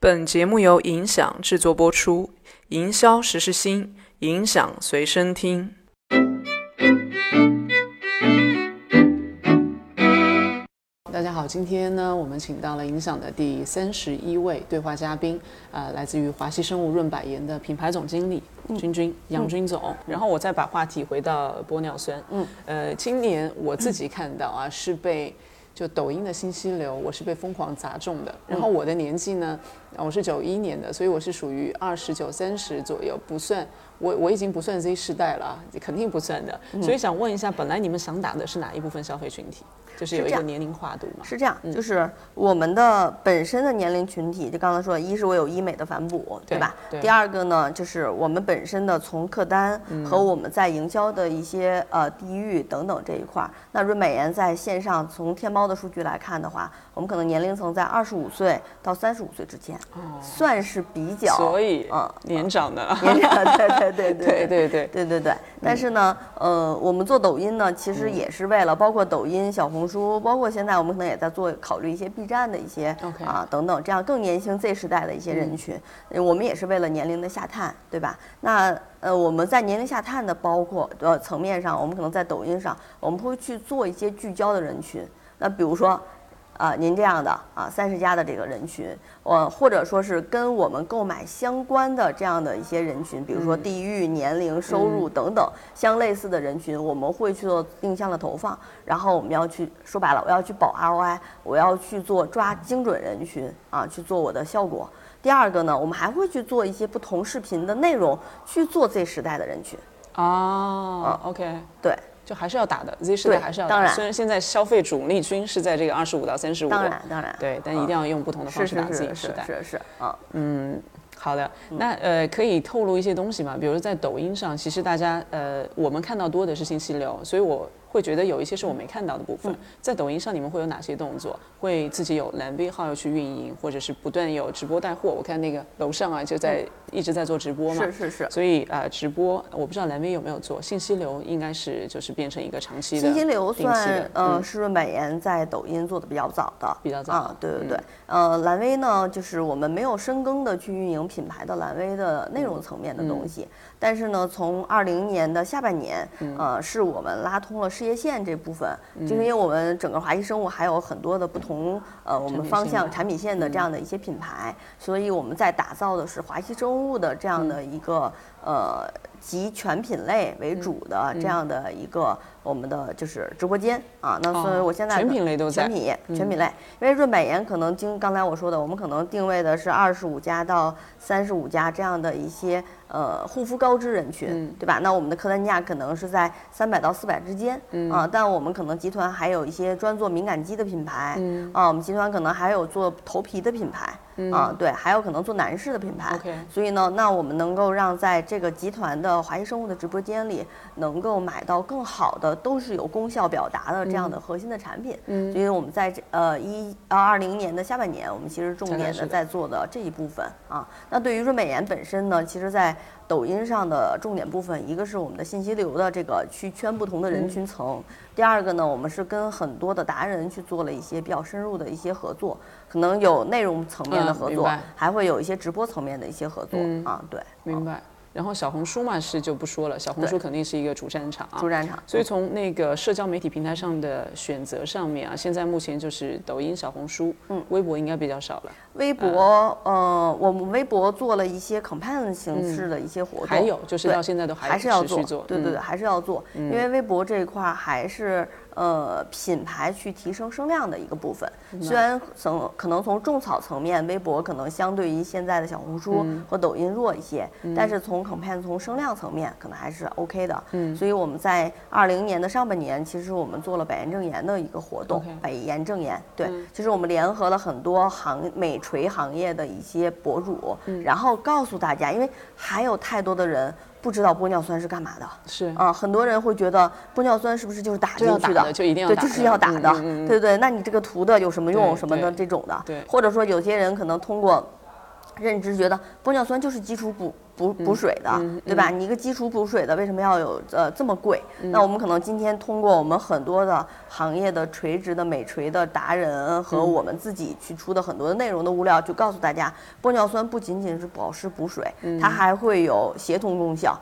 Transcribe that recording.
本节目由影响制作播出，营销时时新，影响随身听。大家好，今天呢，我们请到了影响的第三十一位对话嘉宾，呃，来自于华西生物润百颜的品牌总经理君君杨军总。然后我再把话题回到玻尿酸，嗯，呃，今年我自己看到啊，是被就抖音的信息流，我是被疯狂砸中的。然后我的年纪呢，我是九一年的，所以我是属于二十九三十左右，不算我我已经不算 Z 世代了，肯定不算的。所以想问一下，本来你们想打的是哪一部分消费群体？就是有一个年龄跨度嘛？是这样，就是我们的本身的年龄群体，就刚才说，一是我有医美的反哺，对吧？第二个呢，就是我们本身的从客单和我们在营销的一些呃地域等等这一块儿。那润美颜在线上从天猫的数据来看的话，我们可能年龄层在二十五岁到三十五岁之间，算是比较所以嗯年长的年长，对对对对对对对对对。但是呢，呃，我们做抖音呢，其实也是为了包括抖音、小红。书包括现在我们可能也在做考虑一些 B 站的一些啊等等这样更年轻 Z 时代的一些人群，我们也是为了年龄的下探，对吧？那呃我们在年龄下探的包括呃层面上，我们可能在抖音上我们会去做一些聚焦的人群，那比如说。啊，您这样的啊，三十加的这个人群，呃，或者说是跟我们购买相关的这样的一些人群，比如说地域、年龄、收入等等相类似的人群，我们会去做定向的投放。然后我们要去说白了，我要去保 ROI，我要去做抓精准人群啊，去做我的效果。第二个呢，我们还会去做一些不同视频的内容，去做 Z 时代的人群。哦，OK，对。就还是要打的，Z 时代还是要打。虽然现在消费主力军是在这个二十五到三十五，当然当然，对，但一定要用不同的方式打 Z 时代。是是是，啊，嗯。好的，那呃可以透露一些东西吗？比如在抖音上，其实大家呃我们看到多的是信息流，所以我会觉得有一些是我没看到的部分。在抖音上，你们会有哪些动作？会自己有蓝 V 号要去运营，或者是不断有直播带货？我看那个楼上啊就在一直在做直播嘛。是是是。所以啊，直播我不知道蓝 V 有没有做信息流，应该是就是变成一个长期的。信息流算呃是润百颜在抖音做的比较早的，比较早啊，对对对。呃，蓝 V 呢，就是我们没有深耕的去运营品牌的蓝威的内容层面的东西，但是呢，从二零年的下半年，呃，是我们拉通了事业线这部分，就是因为我们整个华西生物还有很多的不同呃我们方向产品线的这样的一些品牌，所以我们在打造的是华西生物的这样的一个呃集全品类为主的这样的一个。我们的就是直播间啊，那所以我现在全品类都在全品全品类，因为润百颜可能经刚才我说的，我们可能定位的是二十五家到三十五家这样的一些呃护肤高知人群，对吧？那我们的客单价可能是在三百到四百之间啊，但我们可能集团还有一些专做敏感肌的品牌啊，我们集团可能还有做头皮的品牌啊，对，还有可能做男士的品牌，所以呢，那我们能够让在这个集团的华谊生物的直播间里能够买到更好的。都是有功效表达的这样的核心的产品，嗯，所以我们在这呃一二二零年的下半年，我们其实重点的在做的这一部分啊。那对于润美颜本身呢，其实在抖音上的重点部分，一个是我们的信息流的这个去圈不同的人群层，第二个呢，我们是跟很多的达人去做了一些比较深入的一些合作，可能有内容层面的合作，还会有一些直播层面的一些合作啊。对，明白。然后小红书嘛是就不说了，小红书肯定是一个主战场啊，主战场。所以从那个社交媒体平台上的选择上面啊，现在目前就是抖音、小红书，嗯，微博应该比较少了。微博，呃，我们微博做了一些 campaign 形式的一些活动，还有就是到现在都还是要做，对对对，还是要做，因为微博这一块还是。呃，品牌去提升声量的一个部分，虽然从可能从种草层面，微博可能相对于现在的小红书和抖音弱一些，但是从 campaign 从声量层面可能还是 OK 的。嗯，所以我们在二零年的上半年，其实我们做了百颜正言的一个活动，百颜正言，对，其实我们联合了很多行美垂行业的一些博主，然后告诉大家，因为还有太多的人。不知道玻尿酸是干嘛的？是啊，很多人会觉得玻尿酸是不是就是打进去的？就一定要对，就是要打的，对对。那你这个涂的有什么用？什么的这种的？对。或者说有些人可能通过认知觉得玻尿酸就是基础补补补水的，对吧？你一个基础补水的为什么要有呃这么贵？那我们可能今天通过我们很多的行业的垂直的美垂的达人和我们自己去出的很多的内容的物料，就告诉大家，玻尿酸不仅仅是保湿补水，它还会有协同功效。